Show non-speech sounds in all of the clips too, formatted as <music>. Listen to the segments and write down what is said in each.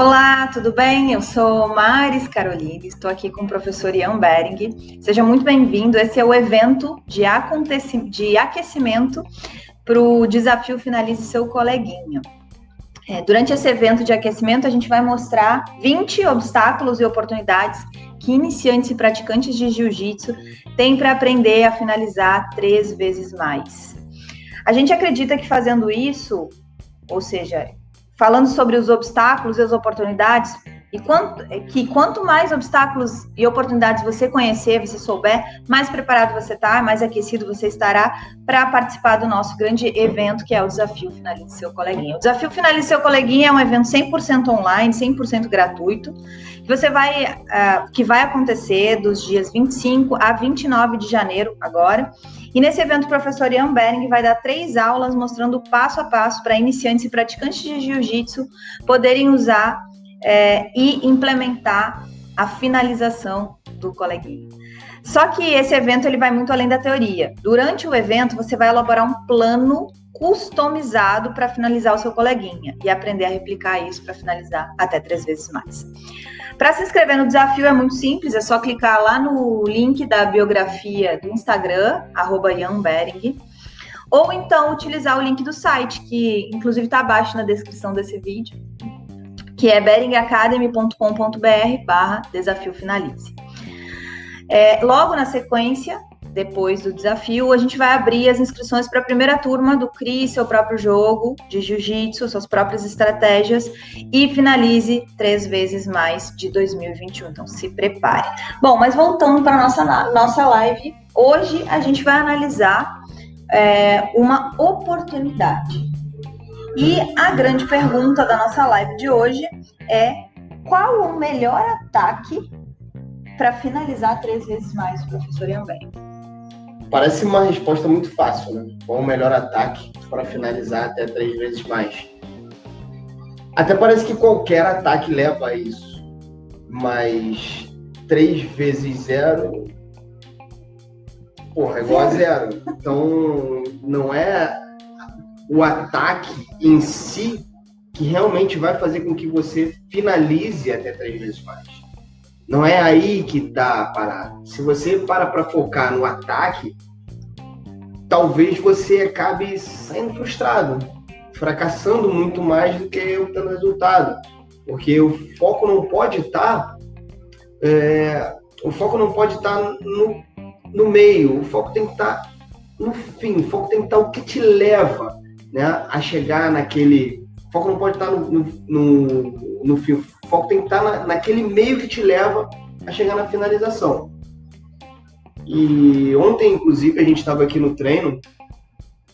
Olá, tudo bem? Eu sou Maris Carolina, estou aqui com o professor Ian Bering. Seja muito bem-vindo. Esse é o evento de, de aquecimento para o desafio Finalize Seu Coleguinha. É, durante esse evento de aquecimento, a gente vai mostrar 20 obstáculos e oportunidades que iniciantes e praticantes de jiu-jitsu têm para aprender a finalizar três vezes mais. A gente acredita que fazendo isso, ou seja, falando sobre os obstáculos e as oportunidades, e quanto, que quanto mais obstáculos e oportunidades você conhecer, você souber, mais preparado você está, mais aquecido você estará para participar do nosso grande evento, que é o Desafio Finalize Seu Coleguinha. O Desafio Finalize Seu Coleguinha é um evento 100% online, 100% gratuito, que você vai, uh, que vai acontecer dos dias 25 a 29 de janeiro agora, e nesse evento, o professor Ian Bering vai dar três aulas mostrando passo a passo para iniciantes e praticantes de jiu-jitsu poderem usar é, e implementar a finalização do coleguinha. Só que esse evento ele vai muito além da teoria. Durante o evento, você vai elaborar um plano customizado para finalizar o seu coleguinha e aprender a replicar isso para finalizar até três vezes mais. Para se inscrever no desafio é muito simples, é só clicar lá no link da biografia do Instagram, arroba ou então utilizar o link do site, que inclusive está abaixo na descrição desse vídeo, que é beringacademy.com.br barra desafio finalize. É, logo na sequência, depois do desafio, a gente vai abrir as inscrições para a primeira turma do CRI, seu próprio jogo de jiu-jitsu, suas próprias estratégias e finalize três vezes mais de 2021. Então se prepare. Bom, mas voltando para a nossa, nossa live, hoje a gente vai analisar é, uma oportunidade. E a grande pergunta da nossa live de hoje é qual o melhor ataque para finalizar três vezes mais, professor Iambem? Parece uma resposta muito fácil, né? Qual o melhor ataque para finalizar até três vezes mais? Até parece que qualquer ataque leva a isso, mas três vezes zero, porra, é igual a zero. Então, não é o ataque em si que realmente vai fazer com que você finalize até três vezes mais. Não é aí que está a parada. Se você para para focar no ataque, talvez você acabe saindo frustrado, fracassando muito mais do que obtendo resultado. Porque o foco não pode estar. Tá, é, o foco não pode estar tá no, no meio, o foco tem que estar tá no fim, o foco tem que estar o que te leva né, a chegar naquele. O foco não pode estar no, no, no, no fim, o foco tem que estar na, naquele meio que te leva a chegar na finalização. E ontem, inclusive, a gente estava aqui no treino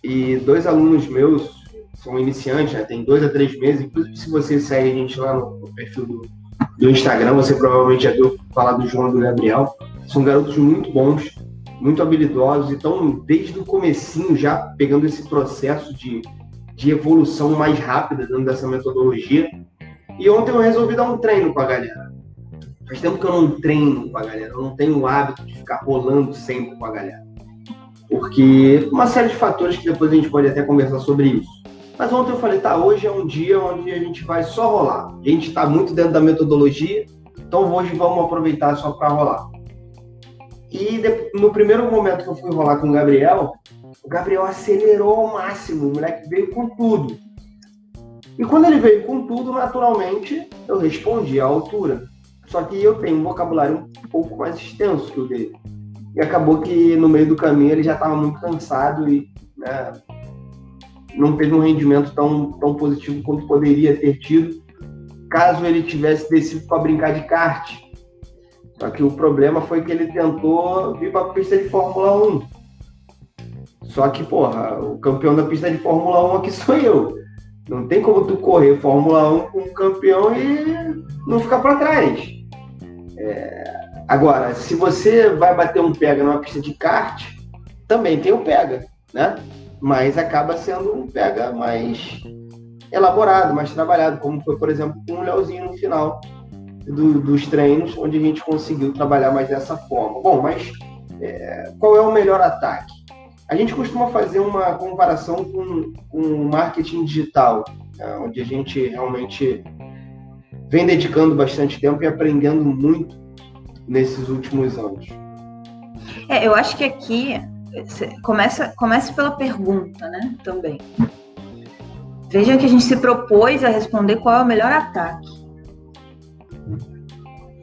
e dois alunos meus são iniciantes, né, tem dois a três meses. Inclusive, se você segue a gente lá no, perfil do, do Instagram, você provavelmente já viu falar do João do Gabriel. São garotos muito bons, muito habilidosos, então desde o comecinho já pegando esse processo de, de evolução mais rápida dentro dessa metodologia. E ontem eu resolvi dar um treino com a galera. Faz tempo que eu não treino com a galera, eu não tenho o hábito de ficar rolando sempre com a galera. Porque uma série de fatores que depois a gente pode até conversar sobre isso. Mas ontem eu falei, tá, hoje é um dia onde a gente vai só rolar. A gente está muito dentro da metodologia, então hoje vamos aproveitar só para rolar. E no primeiro momento que eu fui rolar com o Gabriel, o Gabriel acelerou ao máximo, o moleque veio com tudo. E quando ele veio com tudo, naturalmente, eu respondi à altura. Só que eu tenho um vocabulário um pouco mais extenso que o dele. E acabou que no meio do caminho ele já estava muito cansado e né, não teve um rendimento tão, tão positivo quanto poderia ter tido caso ele tivesse descido para brincar de kart só que o problema foi que ele tentou vir para a pista de Fórmula 1. Só que, porra, o campeão da pista de Fórmula 1 aqui sou eu. Não tem como tu correr Fórmula 1 com o campeão e não ficar para trás. É... Agora, se você vai bater um pega numa pista de kart, também tem o pega, né? Mas acaba sendo um pega mais elaborado, mais trabalhado, como foi, por exemplo, com o Leozinho no final do, dos treinos, onde a gente conseguiu trabalhar mais dessa forma. Bom, mas é, qual é o melhor ataque? A gente costuma fazer uma comparação com, com marketing digital, né, onde a gente realmente vem dedicando bastante tempo e aprendendo muito nesses últimos anos. É, eu acho que aqui começa, começa pela pergunta, né? Também. Veja que a gente se propôs a responder qual é o melhor ataque.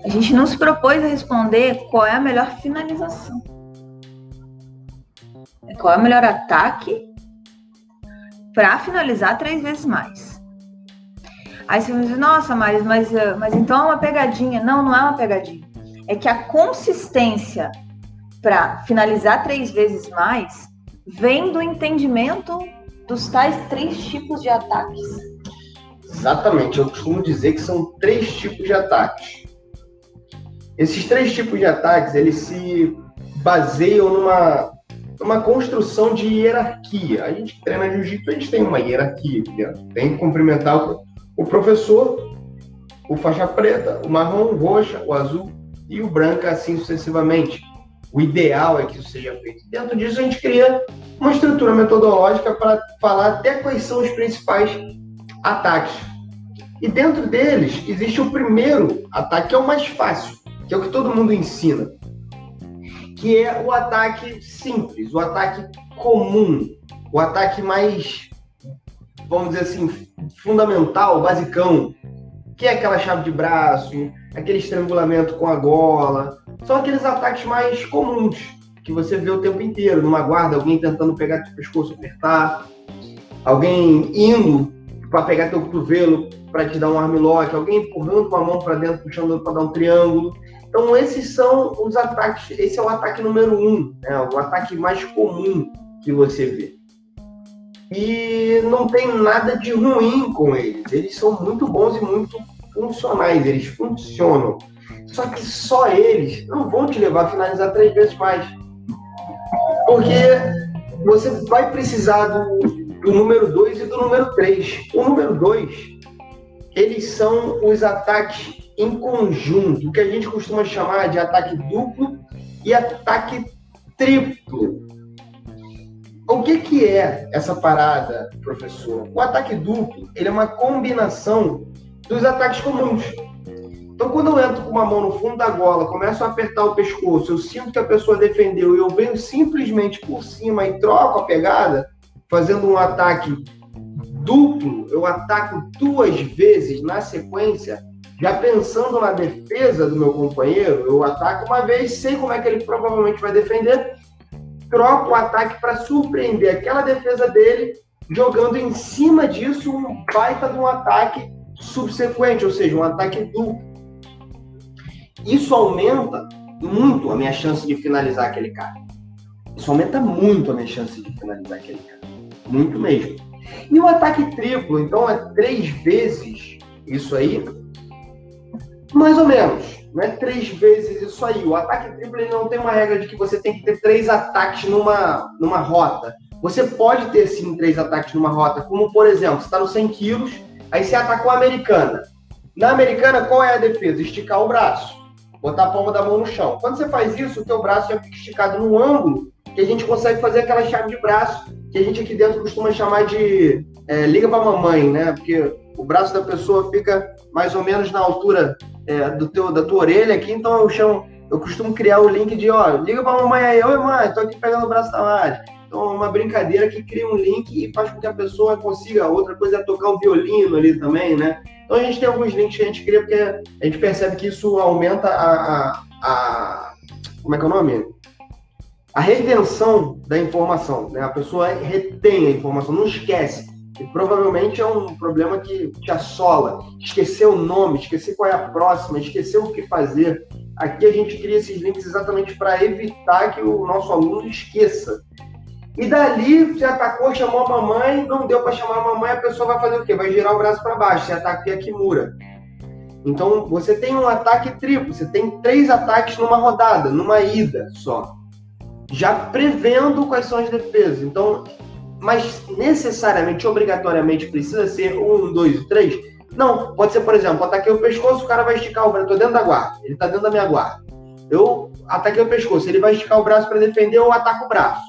A gente não se propôs a responder qual é a melhor finalização. Qual é o melhor ataque para finalizar três vezes mais. Aí você dizer, nossa, Maris, mas, mas então é uma pegadinha. Não, não é uma pegadinha. É que a consistência para finalizar três vezes mais vem do entendimento dos tais três tipos de ataques. Exatamente, eu costumo dizer que são três tipos de ataques. Esses três tipos de ataques, eles se baseiam numa, numa construção de hierarquia. A gente treina jiu-jitsu, a gente tem uma hierarquia. Tem que cumprimentar o, o professor, o faixa preta, o marrom, o roxa, o azul e o branco, assim sucessivamente. O ideal é que isso seja feito. Dentro disso, a gente cria uma estrutura metodológica para falar até quais são os principais ataques. E dentro deles, existe o primeiro ataque, que é o mais fácil, que é o que todo mundo ensina, que é o ataque simples, o ataque comum, o ataque mais, vamos dizer assim, fundamental, basicão, que é aquela chave de braço, aquele estrangulamento com a gola, são aqueles ataques mais comuns que você vê o tempo inteiro. Numa guarda, alguém tentando pegar teu pescoço, apertar, alguém indo para pegar teu cotovelo para te dar um armlock, alguém empurrando uma mão para dentro, puxando para dar um triângulo. Então, esses são os ataques. Esse é o ataque número um, né? o ataque mais comum que você vê. E não tem nada de ruim com eles. Eles são muito bons e muito funcionais, eles funcionam. Só que só eles não vão te levar a finalizar três vezes mais. Porque você vai precisar do, do número 2 e do número 3. O número 2, eles são os ataques em conjunto, o que a gente costuma chamar de ataque duplo e ataque triplo. O que, que é essa parada, professor? O ataque duplo ele é uma combinação dos ataques comuns. Então, quando eu entro com uma mão no fundo da gola, começo a apertar o pescoço, eu sinto que a pessoa defendeu e eu venho simplesmente por cima e troco a pegada, fazendo um ataque duplo, eu ataco duas vezes na sequência, já pensando na defesa do meu companheiro, eu ataco uma vez, sei como é que ele provavelmente vai defender, troco o ataque para surpreender aquela defesa dele, jogando em cima disso um baita de um ataque subsequente, ou seja, um ataque duplo. Isso aumenta muito a minha chance de finalizar aquele cara. Isso aumenta muito a minha chance de finalizar aquele cara. Muito mesmo. E o ataque triplo, então, é três vezes isso aí? Mais ou menos. Não é três vezes isso aí. O ataque triplo não tem uma regra de que você tem que ter três ataques numa, numa rota. Você pode ter sim três ataques numa rota, como por exemplo, você está no 100 quilos, aí você atacou a americana. Na americana, qual é a defesa? Esticar o braço botar a palma da mão no chão. Quando você faz isso, o teu braço já fica esticado no ângulo que a gente consegue fazer aquela chave de braço que a gente aqui dentro costuma chamar de é, liga para mamãe, né? Porque o braço da pessoa fica mais ou menos na altura é, do teu, da tua orelha aqui, então eu chamo, eu costumo criar o link de, ó, liga para mamãe aí, oi mãe, tô aqui pegando o braço da Mari. Então, é uma brincadeira que cria um link e faz com que a pessoa consiga. Outra coisa é tocar o violino ali também, né? Então, a gente tem alguns links que a gente cria porque a gente percebe que isso aumenta a. a, a como é que é o nome? A retenção da informação. Né? A pessoa retém a informação, não esquece. E provavelmente é um problema que te assola. Esquecer o nome, esquecer qual é a próxima, esquecer o que fazer. Aqui a gente cria esses links exatamente para evitar que o nosso aluno esqueça e dali você atacou, chamou a mamãe, não deu para chamar a mamãe, a pessoa vai fazer o quê? Vai girar o braço para baixo, você ataca a Kimura. Então você tem um ataque triplo, você tem três ataques numa rodada, numa ida só. Já prevendo quais são as defesas. Então, mas necessariamente, obrigatoriamente, precisa ser um, dois, três? Não, pode ser, por exemplo, ataquei o pescoço, o cara vai esticar o braço. Dentro da guarda, ele está dentro da minha guarda. Eu ataquei o pescoço, ele vai esticar o braço para defender, eu ataco o braço.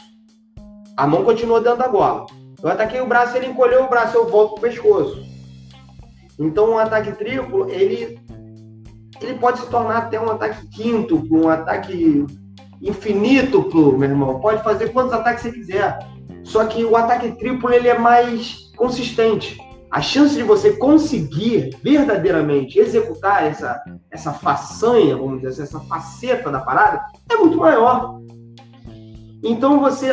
A mão continua dentro da gola. Eu ataquei o braço, ele encolheu o braço, eu volto pro pescoço. Então, um ataque triplo, ele, ele pode se tornar até um ataque quíntuplo, um ataque infinítuplo, meu irmão. Pode fazer quantos ataques você quiser. Só que o ataque triplo, ele é mais consistente. A chance de você conseguir verdadeiramente executar essa, essa façanha, vamos dizer assim, essa faceta da parada, é muito maior. Então, você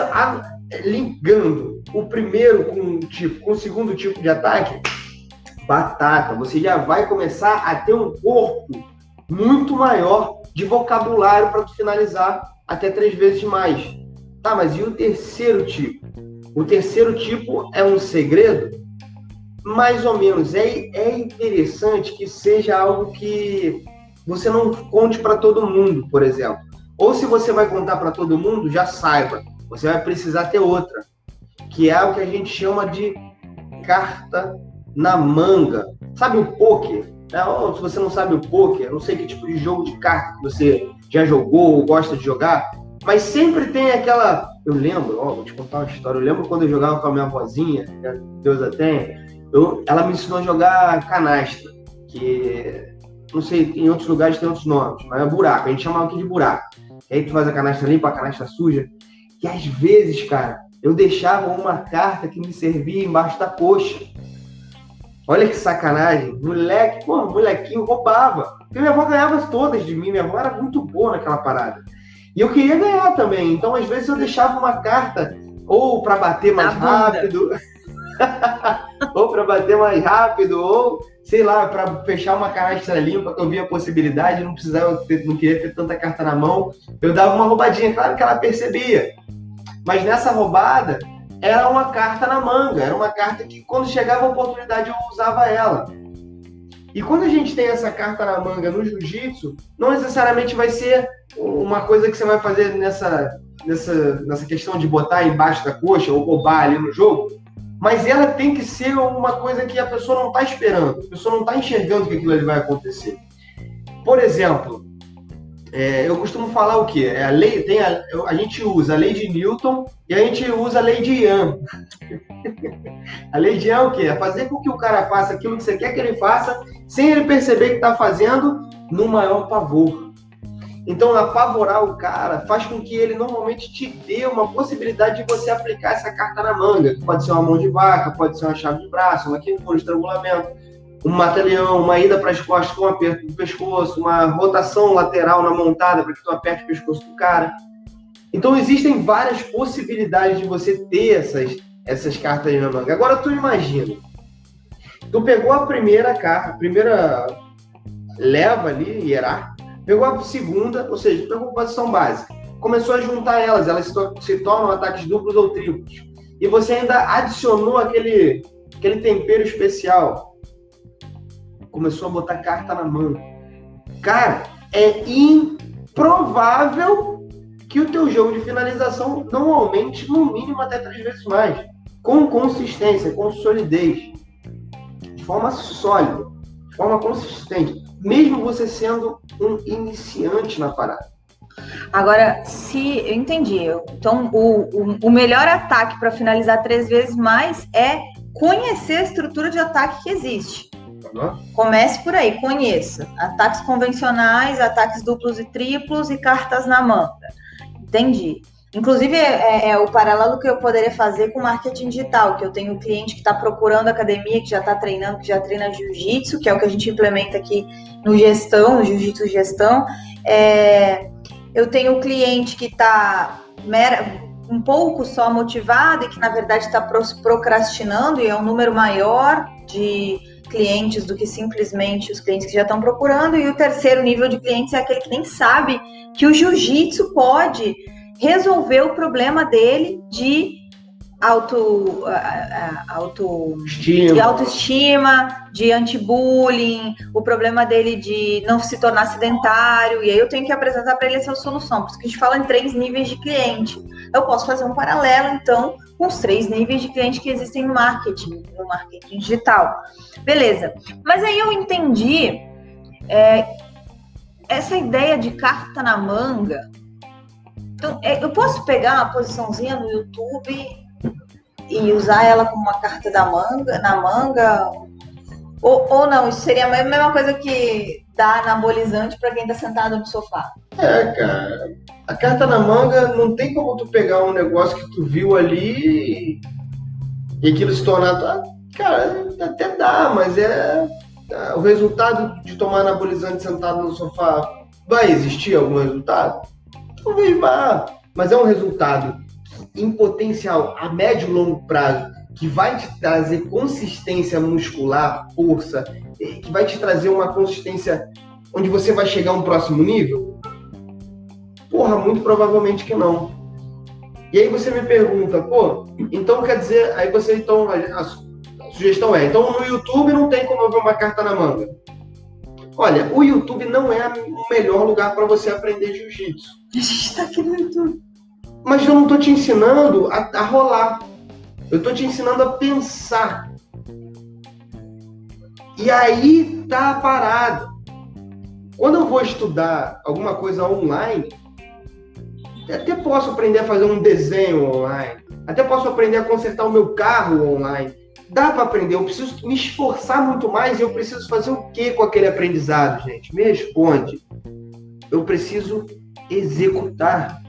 ligando o primeiro com tipo, com o segundo tipo de ataque, batata, você já vai começar a ter um corpo muito maior de vocabulário para finalizar até três vezes mais. Tá, mas e o terceiro tipo? O terceiro tipo é um segredo? Mais ou menos. É, é interessante que seja algo que você não conte para todo mundo, por exemplo. Ou se você vai contar para todo mundo, já saiba você vai precisar ter outra, que é o que a gente chama de carta na manga. Sabe o poker? É, se você não sabe o poker, não sei que tipo de jogo de carta que você já jogou ou gosta de jogar, mas sempre tem aquela. Eu lembro, ó, vou te contar uma história. Eu lembro quando eu jogava com a minha avózinha, Deus a tenha, eu, ela me ensinou a jogar canastra, que não sei, em outros lugares tem outros nomes, mas é buraco, a gente chamava aqui de buraco. E aí tu faz a canastra limpa, a canastra suja que às vezes, cara, eu deixava uma carta que me servia embaixo da coxa. Olha que sacanagem. Moleque, pô, molequinho roubava. Porque minha avó ganhava todas de mim. Minha avó era muito boa naquela parada. E eu queria ganhar também. Então, às vezes, eu deixava uma carta ou para bater mais rápido. <laughs> ou para bater mais rápido, ou sei lá, para fechar uma canastra limpa, que eu via a possibilidade, não precisava ter, não queria ter tanta carta na mão, eu dava uma roubadinha, claro que ela percebia. Mas nessa roubada, era uma carta na manga, era uma carta que quando chegava a oportunidade eu usava ela. E quando a gente tem essa carta na manga no jiu-jitsu, não necessariamente vai ser uma coisa que você vai fazer nessa, nessa, nessa questão de botar embaixo da coxa ou roubar ali no jogo, mas ela tem que ser uma coisa que a pessoa não está esperando, a pessoa não está enxergando que aquilo ali vai acontecer. Por exemplo, é, eu costumo falar o quê? É a lei tem a, a gente usa a lei de Newton e a gente usa a lei de Young. <laughs> a lei de Young é o quê? É fazer com que o cara faça aquilo que você quer que ele faça, sem ele perceber que está fazendo, no maior pavor. Então, apavorar o cara faz com que ele normalmente te dê uma possibilidade de você aplicar essa carta na manga. Pode ser uma mão de vaca, pode ser uma chave de braço, uma quintura, um estrangulamento um mata-leão, uma ida para as costas com um aperto do pescoço, uma rotação lateral na montada para que tu aperte o pescoço do cara. Então existem várias possibilidades de você ter essas, essas cartas na manga. Agora tu imagina, tu pegou a primeira carta, a primeira leva ali, hierárquica, pegou a segunda, ou seja, pegou a posição básica, começou a juntar elas, elas se, to se tornam ataques duplos ou triplos. E você ainda adicionou aquele, aquele tempero especial, começou a botar carta na mão. Cara, é improvável que o teu jogo de finalização não aumente no mínimo até três vezes mais. Com consistência, com solidez. De forma sólida, de forma consistente. Mesmo você sendo um iniciante na parada. Agora, se eu entendi, então o, o, o melhor ataque para finalizar três vezes mais é conhecer a estrutura de ataque que existe. Comece por aí, conheça. Ataques convencionais, ataques duplos e triplos e cartas na manga. Entendi. Inclusive, é, é, é, o paralelo que eu poderia fazer com marketing digital, que eu tenho um cliente que está procurando academia, que já está treinando, que já treina jiu-jitsu, que é o que a gente implementa aqui no gestão, no jiu-jitsu gestão. É, eu tenho um cliente que está um pouco só motivado e que, na verdade, está procrastinando, e é um número maior de clientes do que simplesmente os clientes que já estão procurando. E o terceiro nível de clientes é aquele que nem sabe que o jiu-jitsu pode resolver o problema dele de auto, auto de autoestima, de anti-bullying, o problema dele de não se tornar sedentário, e aí eu tenho que apresentar para ele essa solução. Por isso que a gente fala em três níveis de cliente. Eu posso fazer um paralelo, então, os três níveis de cliente que existem no marketing, no marketing digital. Beleza. Mas aí eu entendi é, essa ideia de carta na manga. Então, é, eu posso pegar uma posiçãozinha no YouTube e usar ela como uma carta da manga, na manga, Ou, ou não, isso seria a mesma coisa que dar anabolizante para quem está sentado no sofá. É, cara. A carta na manga não tem como tu pegar um negócio que tu viu ali e aquilo se tornar. Cara, até dá, mas é. é o resultado de tomar anabolizante sentado no sofá vai existir algum resultado? Talvez vá, mas é um resultado em potencial a médio e longo prazo que vai te trazer consistência muscular, força, que vai te trazer uma consistência onde você vai chegar a um próximo nível? Porra, muito provavelmente que não. E aí você me pergunta, pô, então quer dizer, aí você então, a, a sugestão é, então no YouTube não tem como eu ver uma carta na manga. Olha, o YouTube não é o melhor lugar para você aprender jiu-jitsu. <laughs> A gente está aqui no YouTube. Mas eu não estou te ensinando a, a rolar. Eu estou te ensinando a pensar. E aí tá a parada. Quando eu vou estudar alguma coisa online, até posso aprender a fazer um desenho online, até posso aprender a consertar o meu carro online. Dá para aprender, eu preciso me esforçar muito mais e eu preciso fazer o que com aquele aprendizado, gente? Me responde. Eu preciso executar.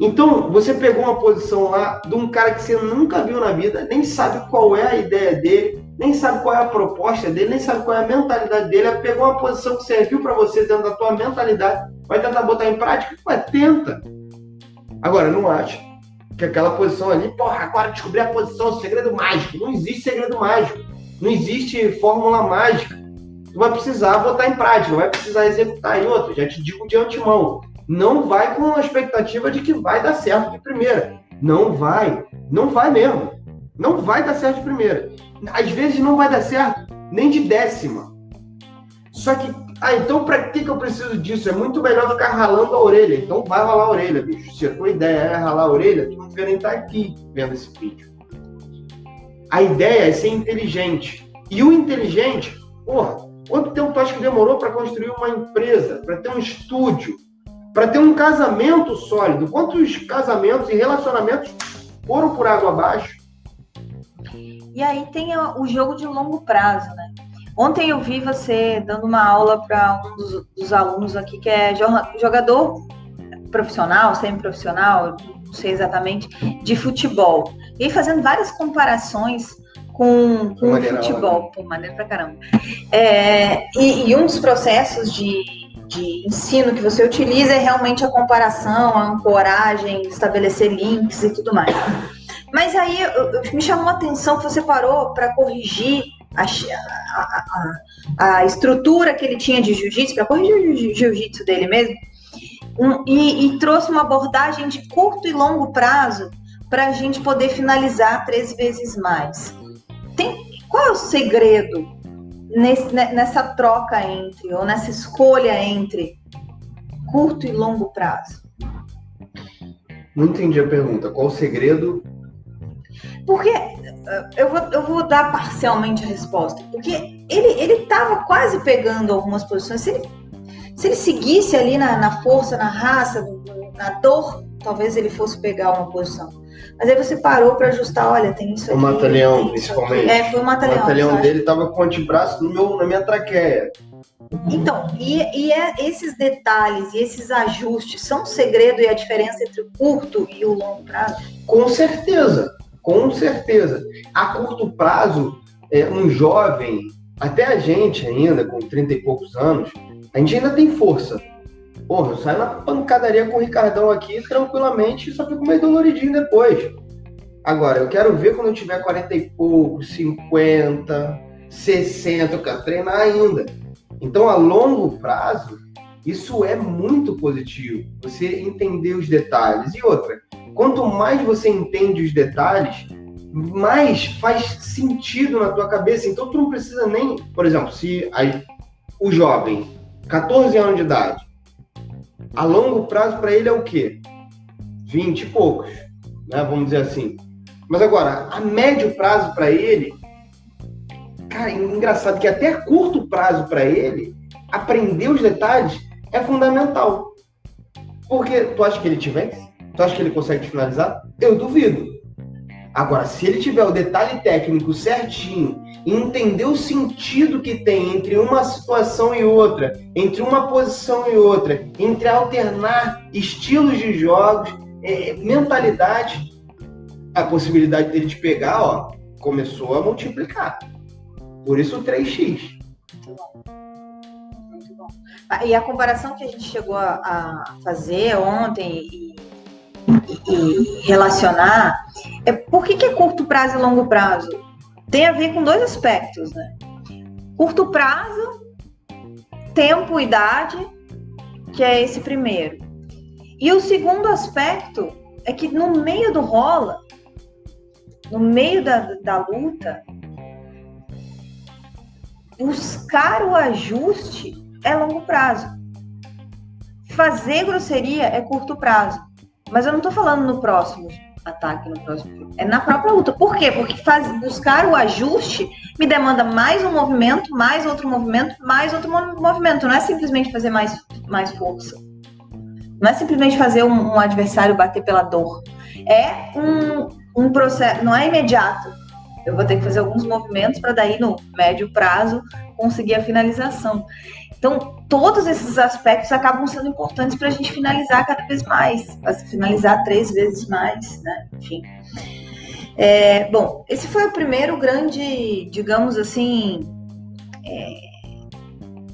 Então, você pegou uma posição lá de um cara que você nunca viu na vida, nem sabe qual é a ideia dele, nem sabe qual é a proposta dele, nem sabe qual é a mentalidade dele. Ela pegou uma posição que serviu para você dentro da tua mentalidade, vai tentar botar em prática? Ué, tenta. Agora, não acha que aquela posição ali, porra, agora descobri a posição, segredo mágico. Não existe segredo mágico. Não existe fórmula mágica. Tu vai precisar botar em prática, vai precisar executar em outra. Já te digo de antemão não vai com a expectativa de que vai dar certo de primeira. Não vai. Não vai mesmo. Não vai dar certo de primeira. Às vezes não vai dar certo nem de décima. Só que, ah, então para que, que eu preciso disso? É muito melhor ficar ralando a orelha. Então vai ralar a orelha, bicho. Se a tua ideia é ralar a orelha, tu não deveria nem estar aqui vendo esse vídeo. A ideia é ser inteligente. E o inteligente, porra, quanto tempo tu acha que demorou para construir uma empresa, para ter um estúdio, para ter um casamento sólido. Quantos casamentos e relacionamentos foram por água abaixo? E aí tem o jogo de longo prazo, né? Ontem eu vi você dando uma aula para um dos, dos, alunos aqui que é jogador profissional, semi-profissional, não sei exatamente, de futebol. E fazendo várias comparações com, com o futebol. Né? Pô, maneiro pra caramba. É, e, e um dos processos de de ensino que você utiliza é realmente a comparação, a ancoragem, estabelecer links e tudo mais. Mas aí me chamou a atenção que você parou para corrigir a, a, a, a, estrutura que ele tinha de jiu-jitsu, para corrigir o jiu-jitsu dele mesmo, um, e, e, trouxe uma abordagem de curto e longo prazo para a gente poder finalizar três vezes mais. Tem, qual é o segredo nesse, nessa troca entre, ou nessa escolha entre curto e longo prazo? Não entendi a pergunta. Qual o segredo? Porque eh, eu vou, eu vou dar parcialmente a resposta. Porque ele ele estava quase pegando algumas posições. Se ele, se ele seguisse ali na, na força, na raça, na dor, talvez ele fosse pegar uma posição. Mas aí você parou para ajustar, olha, tem isso aqui. O mata-leão, principalmente. É, foi o mata-leão. O mata-leão dele tava com o antebraço no meu, na minha traqueia. Então, e, e é, esses detalhes e esses ajustes são o segredo e a diferença entre o curto e o longo prazo? Com certeza, com certeza. A curto prazo, é, um jovem, até a gente ainda, com 30 e poucos anos, a gente ainda tem força. Porra, eu saio na pancadaria com o Ricardão aqui tranquilamente e só fico meio doloridinho depois. Agora, eu quero ver quando eu tiver 40 e pouco, 50, 60, eu quero treinar ainda. Então, a longo prazo, isso é muito positivo. Você entender os detalhes. E outra, quanto mais você entende os detalhes, mais faz sentido na tua cabeça. Então, tu não precisa nem, por exemplo, se aí, o jovem, 14 anos de idade, a longo prazo para ele é o quê? 20 e poucos, né? Vamos dizer assim. Mas agora, a médio prazo para ele, cara, engraçado que até a curto prazo para ele, aprender os detalhes é fundamental. Porque tu acha que ele te vence? Tu acha que ele consegue te finalizar? Eu duvido. Agora, se ele tiver o detalhe técnico certinho entender o sentido que tem entre uma situação e outra, entre uma posição e outra, entre alternar estilos de jogos, é, mentalidade, a possibilidade dele te pegar, ó, começou a multiplicar. Por isso o 3x. Muito bom. Ah, e a comparação que a gente chegou a fazer ontem e, e, relacionar é por que, que é curto prazo e longo prazo? Tem a ver com dois aspectos, né? Curto prazo, tempo, idade, que é esse primeiro. E o segundo aspecto é que no meio do rola, no meio da, da luta, buscar o ajuste é longo prazo. Fazer grosseria é curto prazo. Mas eu não estou falando no próximo ataque, no próximo. É na própria luta. Por quê? Porque faz, buscar o ajuste me demanda mais um movimento, mais outro movimento, mais outro movimento. Não é simplesmente fazer mais, mais força. Não é simplesmente fazer um, um adversário bater pela dor. É um, um processo, não é imediato. Eu vou ter que fazer alguns movimentos para daí no médio prazo conseguir a finalização. Então, todos esses aspectos acabam sendo importantes para a gente finalizar cada vez mais, finalizar três vezes mais, né? Enfim. É, bom, esse foi o primeiro grande, digamos assim, é,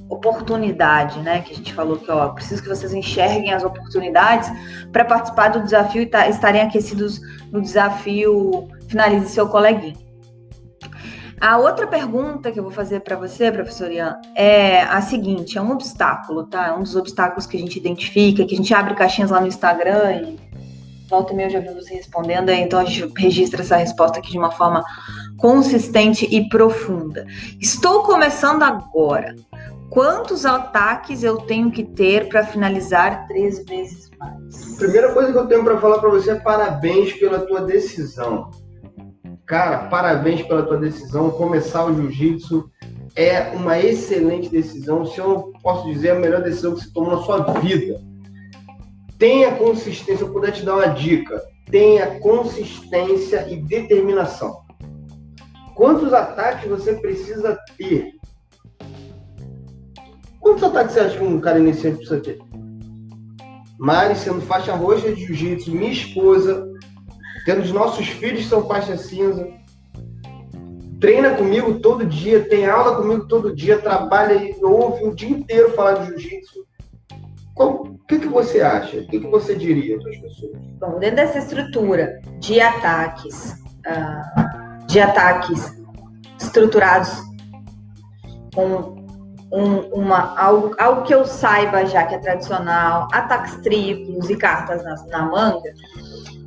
oportunidade, né? Que a gente falou que, ó, preciso que vocês enxerguem as oportunidades para participar do desafio e tá, estarem aquecidos no desafio Finalize seu coleguinha. A outra pergunta que eu vou fazer para você, professor Ian, é a seguinte: é um obstáculo, tá? É um dos obstáculos que a gente identifica, que a gente abre caixinhas lá no Instagram e volta e meia eu já vi você respondendo, então a gente registra essa resposta aqui de uma forma consistente e profunda. Estou começando agora. Quantos ataques eu tenho que ter para finalizar três vezes mais? Primeira coisa que eu tenho para falar para você é parabéns pela tua decisão. Cara, parabéns pela tua decisão. Começar o jiu-jitsu é uma excelente decisão. Se eu não posso dizer, é a melhor decisão que você tomou na sua vida. Tenha consistência. Eu puder te dar uma dica. Tenha consistência e determinação. Quantos ataques você precisa ter Quantos ataques você acha que um cara iniciante precisa ter? Mari sendo faixa roxa de jiu-jitsu, minha esposa, tendo os nossos filhos são faixa cinza, treina comigo todo dia, tem aula comigo todo dia, trabalha e ouve o dia inteiro falar de jiu-jitsu. O que, que você acha? O que, que você diria para as pessoas? Bom, dentro dessa estrutura de ataques, uh, de ataques estruturados com um, uma, algo, algo que eu saiba já que é tradicional, ataques triplos e cartas na, na manga,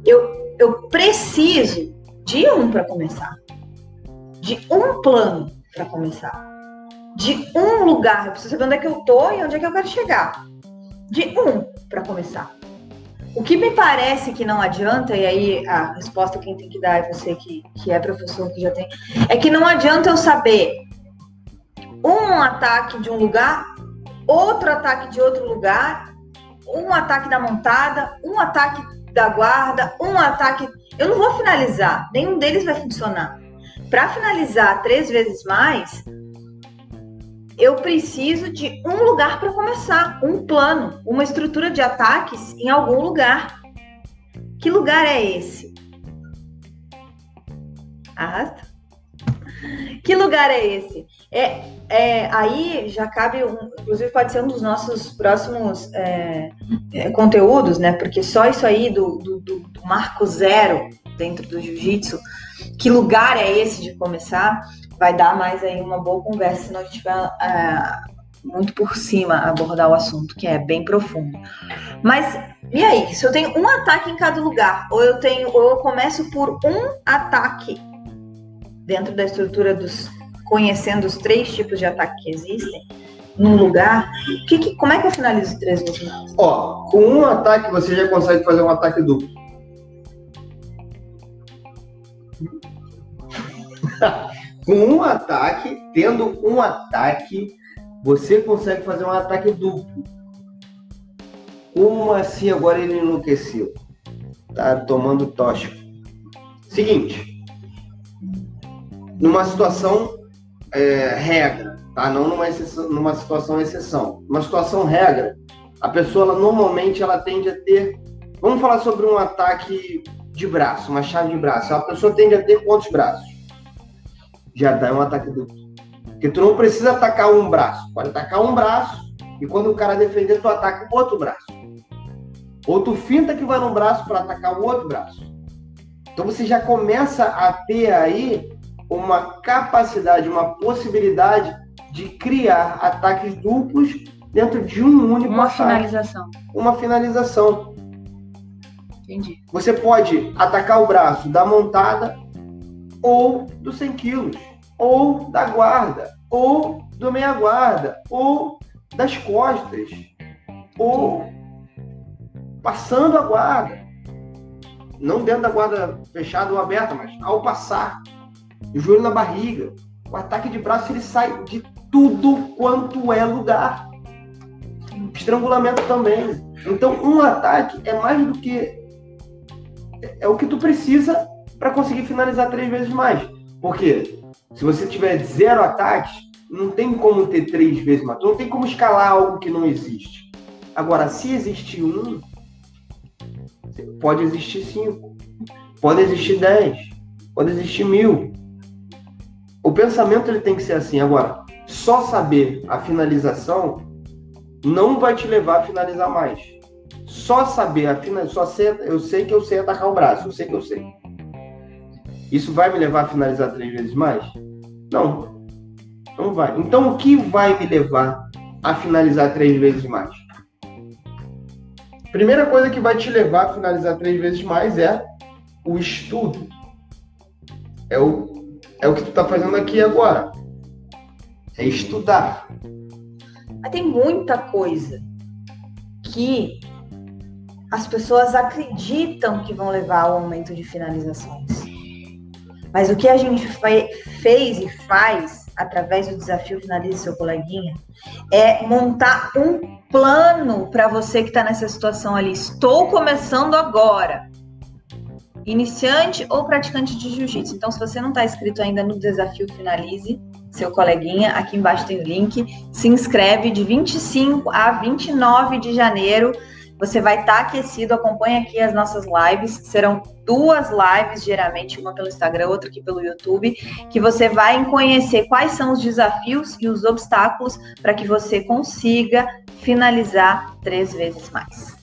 eu, eu preciso de um para começar, de um plano para começar, de um lugar. Eu preciso saber onde é que eu tô e onde é que eu quero chegar. De um para começar. O que me parece que não adianta, e aí a resposta quem tem que dar é você que, que é professor, que já tem, é que não adianta eu saber um ataque de um lugar, outro ataque de outro lugar, um ataque da montada, um ataque da guarda, um ataque. Eu não vou finalizar, nenhum deles vai funcionar. Para finalizar três vezes mais, eu preciso de um lugar para começar, um plano, uma estrutura de ataques em algum lugar. Que lugar é esse? Arrasta. Que lugar é esse? É, é, aí já cabe, um, inclusive pode ser um dos nossos próximos é, é, conteúdos, né? Porque só isso aí do, do, do, marco zero dentro do jiu-jitsu, que lugar é esse de começar, vai dar mais aí uma boa conversa, gente vai é, muito por cima abordar o assunto, que é bem profundo. Mas e aí, se eu tenho um ataque em cada lugar, ou eu tenho, ou eu começo por um ataque dentro da estrutura dos conhecendo os três tipos de ataque que existem num lugar, que, que, como é que eu finalizo três vezes Ó, com um ataque você já consegue fazer um ataque duplo. <laughs> com um ataque, tendo um ataque, você consegue fazer um ataque duplo. Como assim agora ele enlouqueceu? Tá tomando tóxico. Seguinte, numa situação é, regra, tá? Não numa, exceção, numa situação exceção. Uma situação regra, a pessoa ela, normalmente ela tende a ter. Vamos falar sobre um ataque de braço, uma chave de braço. A pessoa tende a ter quantos braços? Já dá um ataque duplo. Porque tu não precisa atacar um braço. Pode atacar um braço e quando o cara defender, tu ataca o outro braço. Ou tu finta que vai num braço para atacar o outro braço. Então você já começa a ter aí uma capacidade, uma possibilidade de criar ataques duplos dentro de um único Uma ataque. finalização. Uma finalização. Entendi. Você pode atacar o braço da montada ou dos 100 quilos, ou da guarda, ou do meia guarda, ou das costas, ou passando a guarda. Não dentro da guarda fechada ou aberta, mas ao passar o joelho na barriga. O ataque de braço ele sai de tudo quanto é lugar. Estrangulamento também. Então, um ataque é mais do que. É o que tu precisa para conseguir finalizar três vezes mais. Porque se você tiver zero ataques, não tem como ter três vezes mais. Não tem como escalar algo que não existe. Agora, se existe um, pode existir cinco, pode existir dez, pode existir mil. O pensamento ele tem que ser assim. Agora, só saber a finalização não vai te levar a finalizar mais. Só saber a finalização, só eu sei que eu sei atacar o braço, eu sei que eu sei. Isso vai me levar a finalizar três vezes mais? Não. Não vai. Então, o que vai me levar a finalizar três vezes mais? Primeira coisa que vai te levar a finalizar três vezes mais é o estudo. É o é o que tu tá fazendo aqui agora. É estudar. Mas tem muita coisa que as pessoas acreditam que vão levar ao aumento de finalizações. Mas o que a gente fez e faz através do desafio Finalize Seu Coleguinha é montar um plano para você que está nessa situação ali. Estou começando agora iniciante ou praticante de jiu-jitsu. Então, se você não está inscrito ainda no desafio Finalize, seu coleguinha, aqui embaixo tem o link. Se inscreve de 25 a 29 de janeiro. Você vai estar tá aquecido, acompanhe aqui as nossas lives. Serão duas lives, geralmente, uma pelo Instagram, outra aqui pelo YouTube, que você vai conhecer quais são os desafios e os obstáculos para que você consiga finalizar três vezes mais.